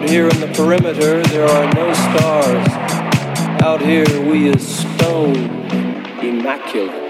Out here in the perimeter, there are no stars. Out here, we is stone, immaculate.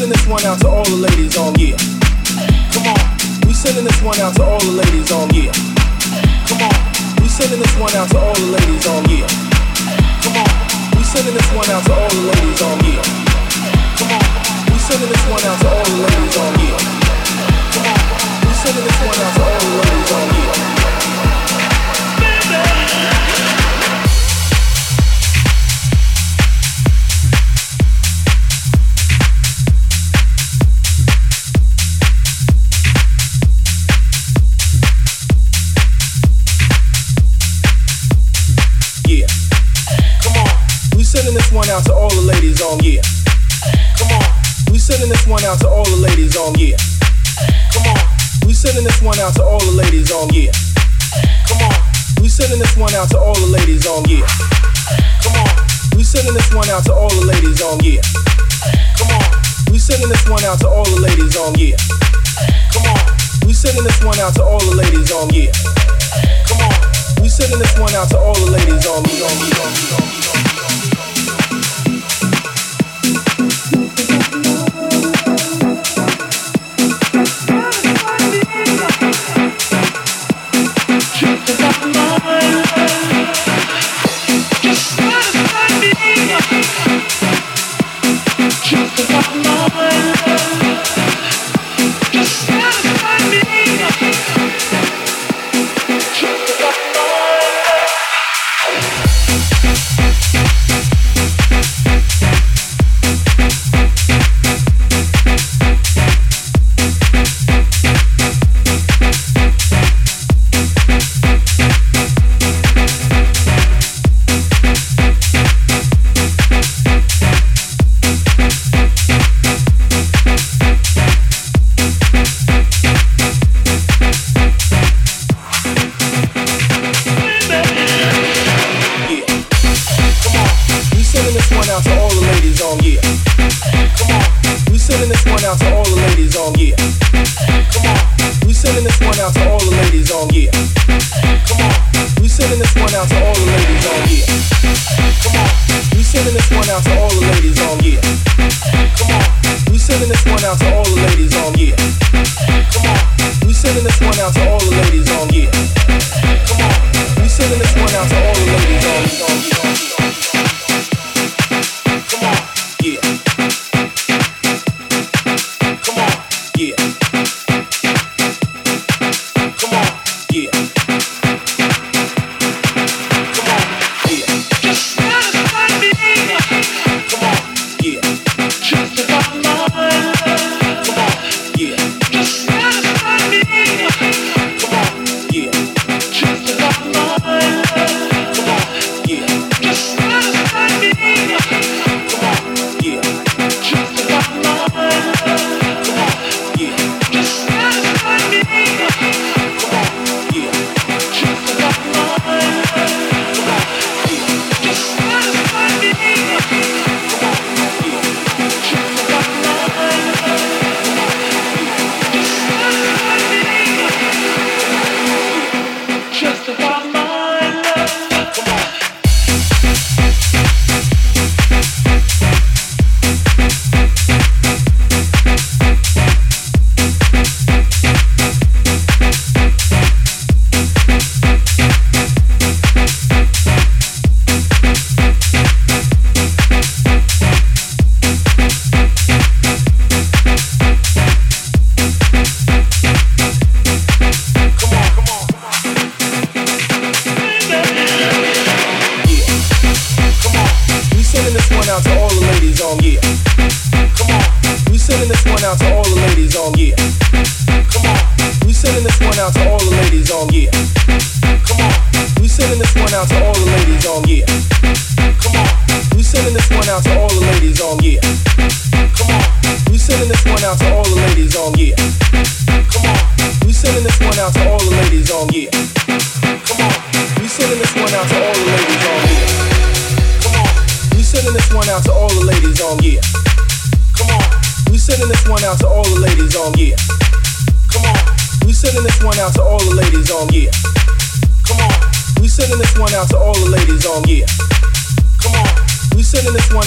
sending this one out to all the ladies all year. Come on, we sending this one out to all the ladies all year. Come on, we sending this one out to all the ladies all year. Come on, we sending this one out to all the ladies all year. Come on, we sending this one out to all the ladies all year. Come on, we sending this one out to all the ladies all year. Baby. out to all the ladies on, yeah. Come on, we sending this one out to all the ladies on, yeah. Come on, we sending this one out to all the ladies on, yeah. Come on, we sending this one out to all the ladies on, yeah. Come on, we sending this one out to all the ladies on, yeah. Come on, we sending this one out to all the ladies on, yeah. Come on, we sending this one out to all the ladies on, yeah. Come on, we sending this one out to all the ladies on, yeah.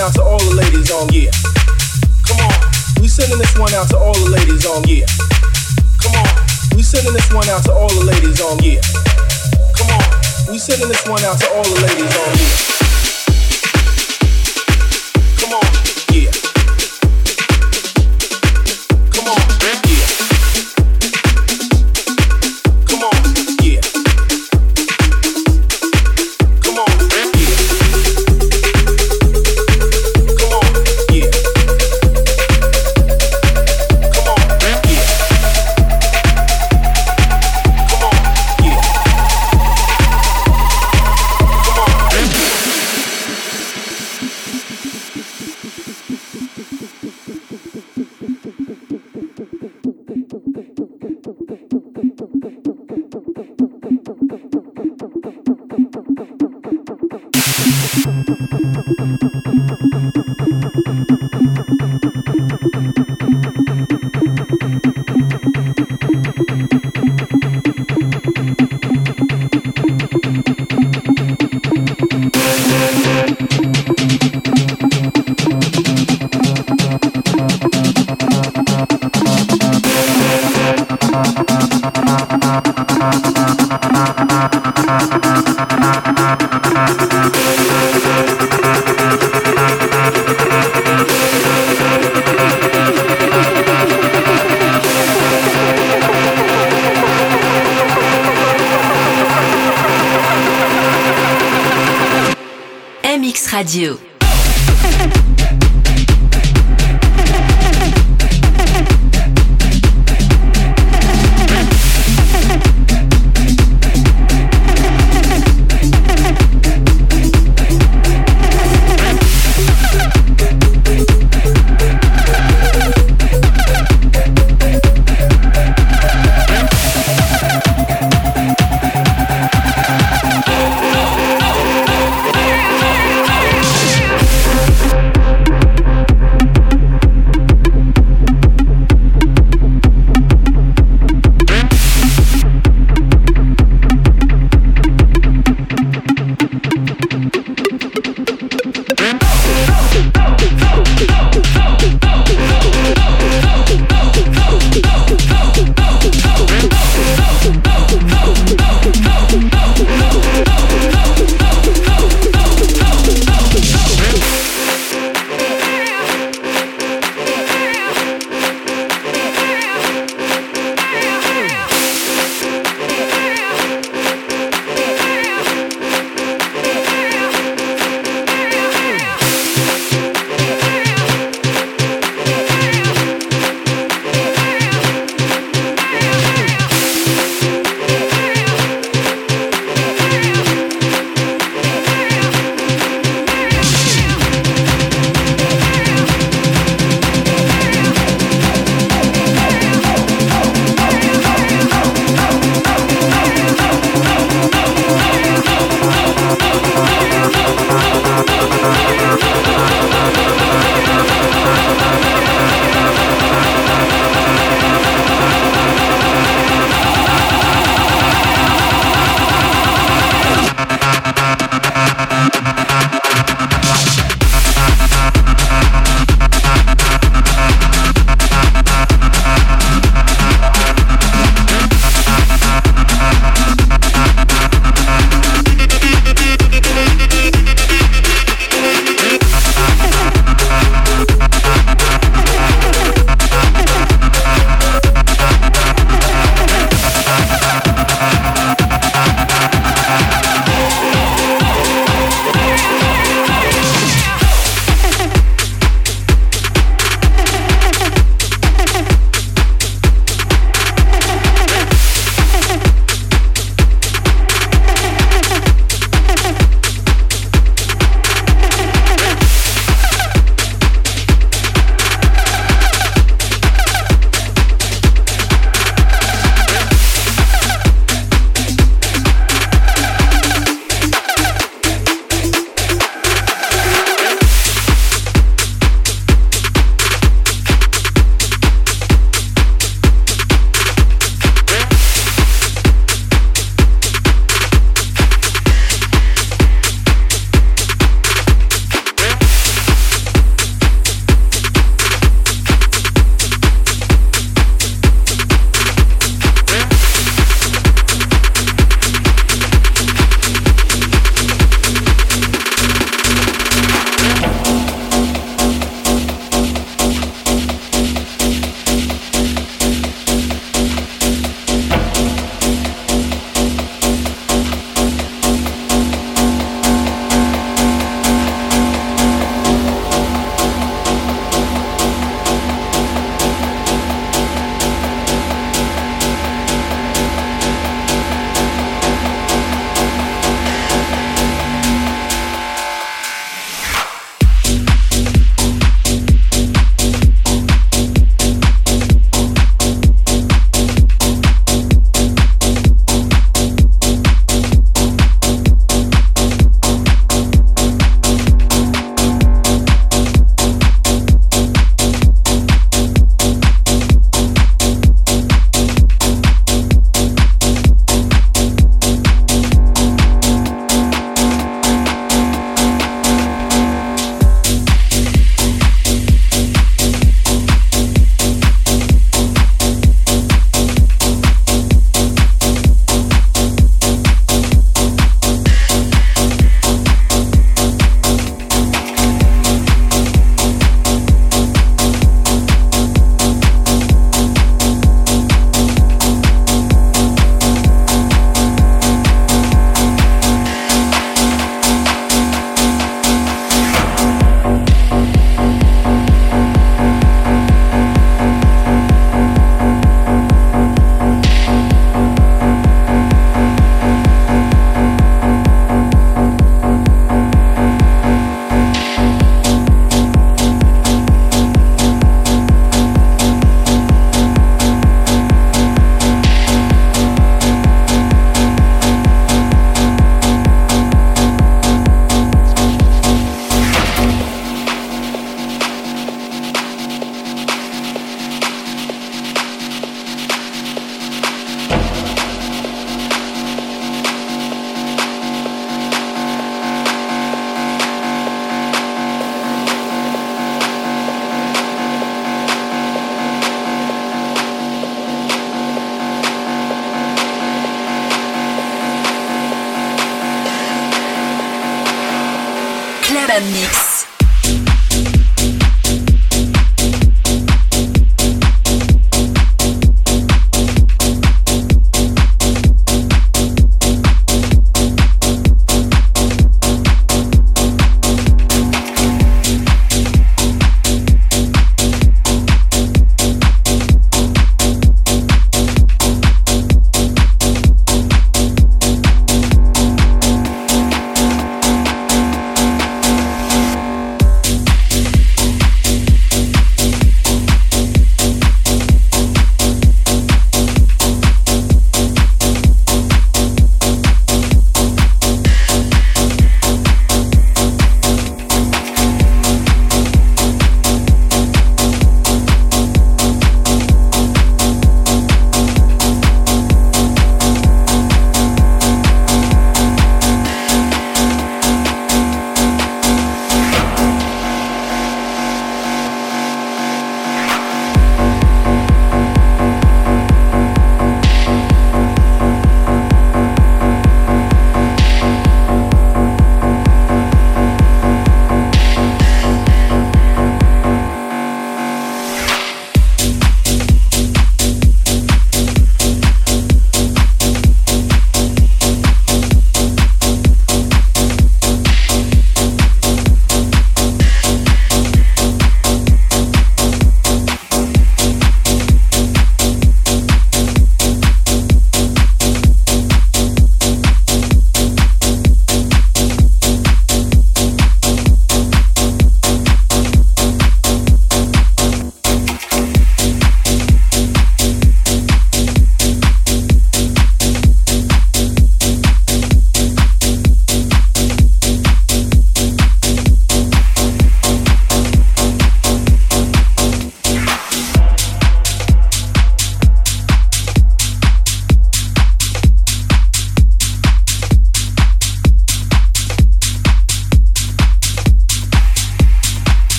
out to all the ladies on yeah. Come on, we sending this one out to all the ladies on yeah. Come on, we sending this one out to all the ladies on yeah. Come on, we sending this one out to all the ladies on yeah.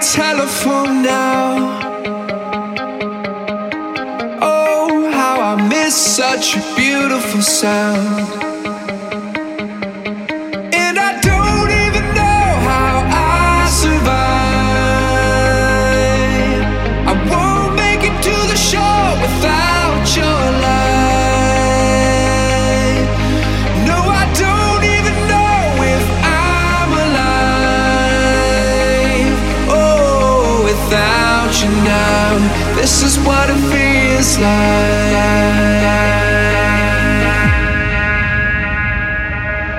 Telephone now. Oh, how I miss such a beautiful sound. This.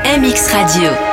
MX Radio.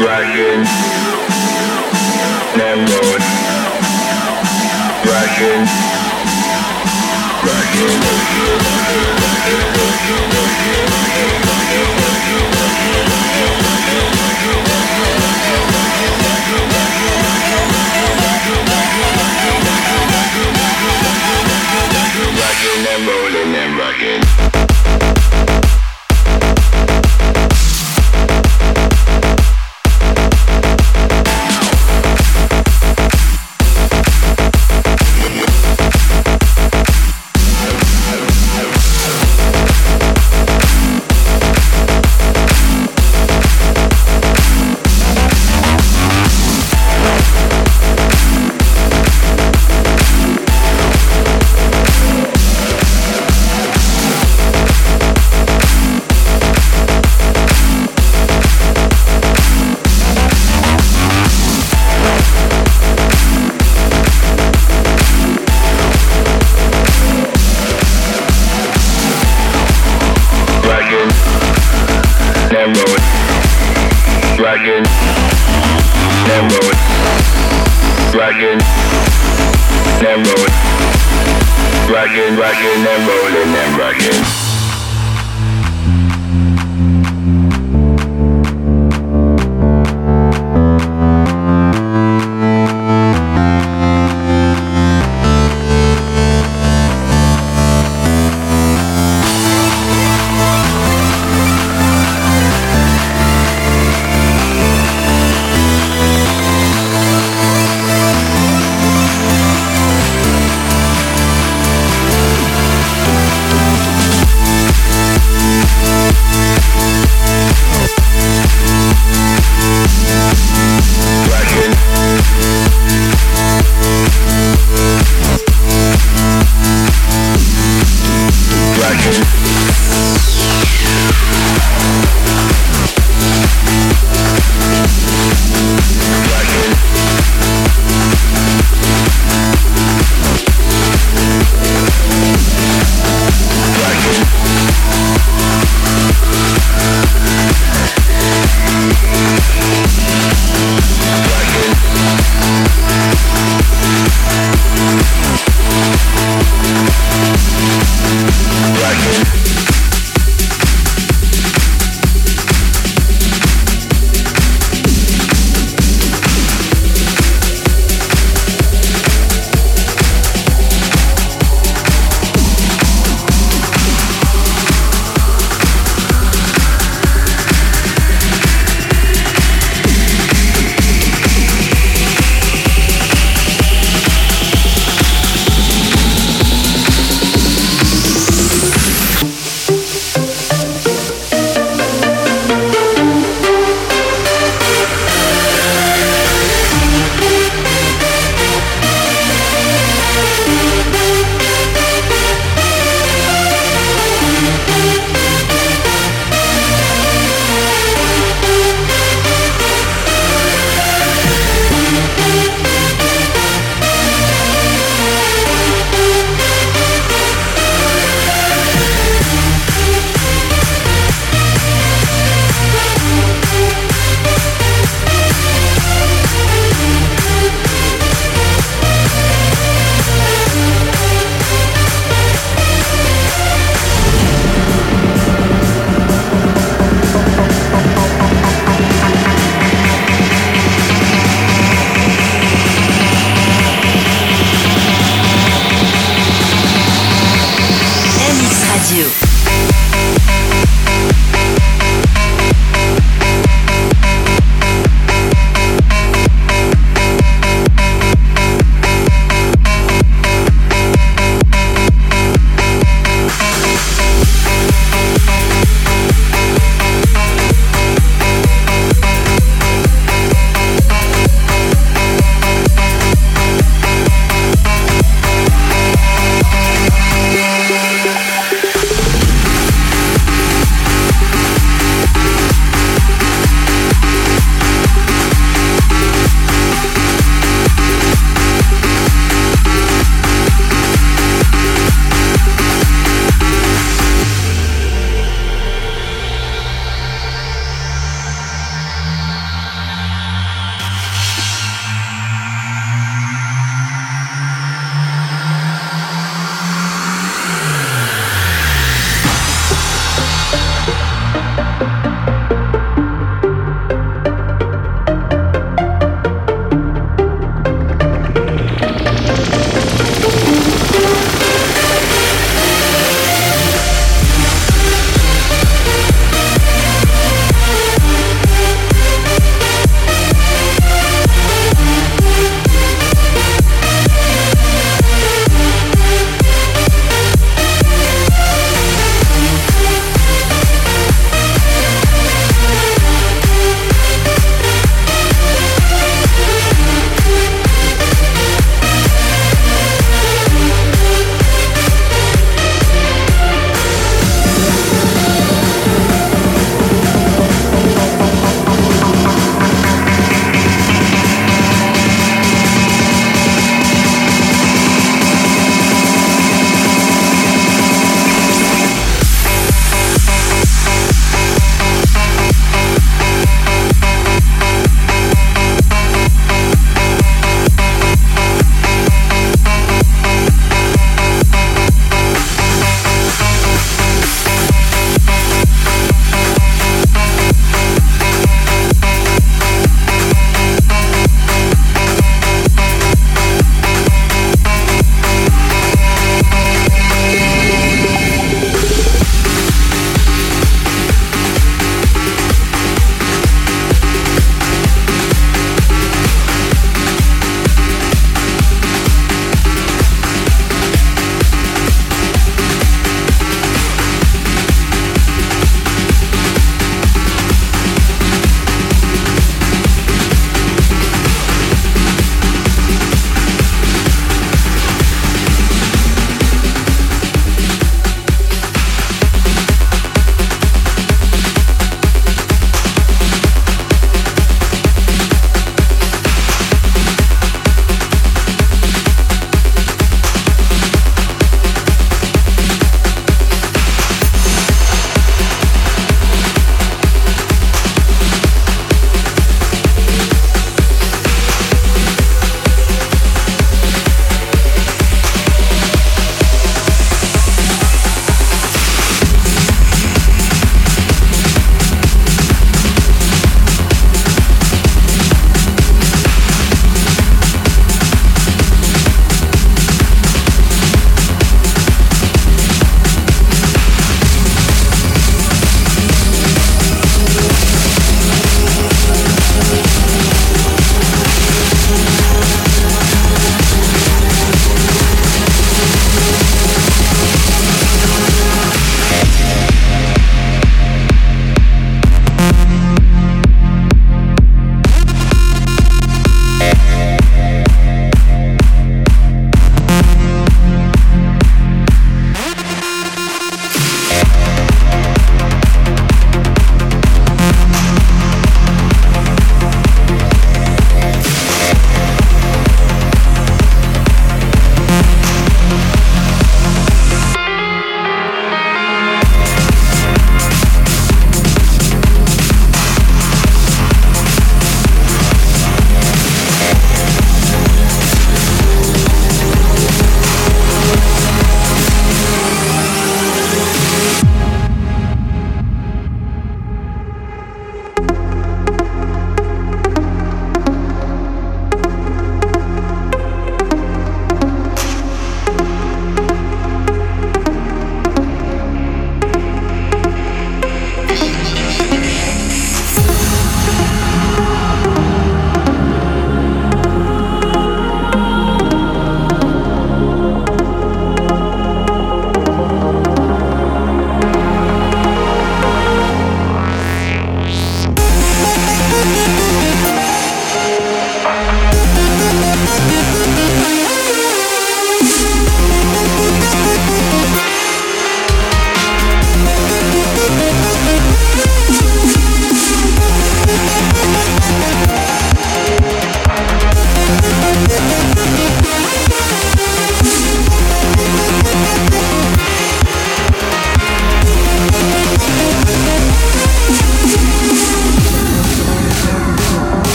Russian, Nemrod, Russian, Russian,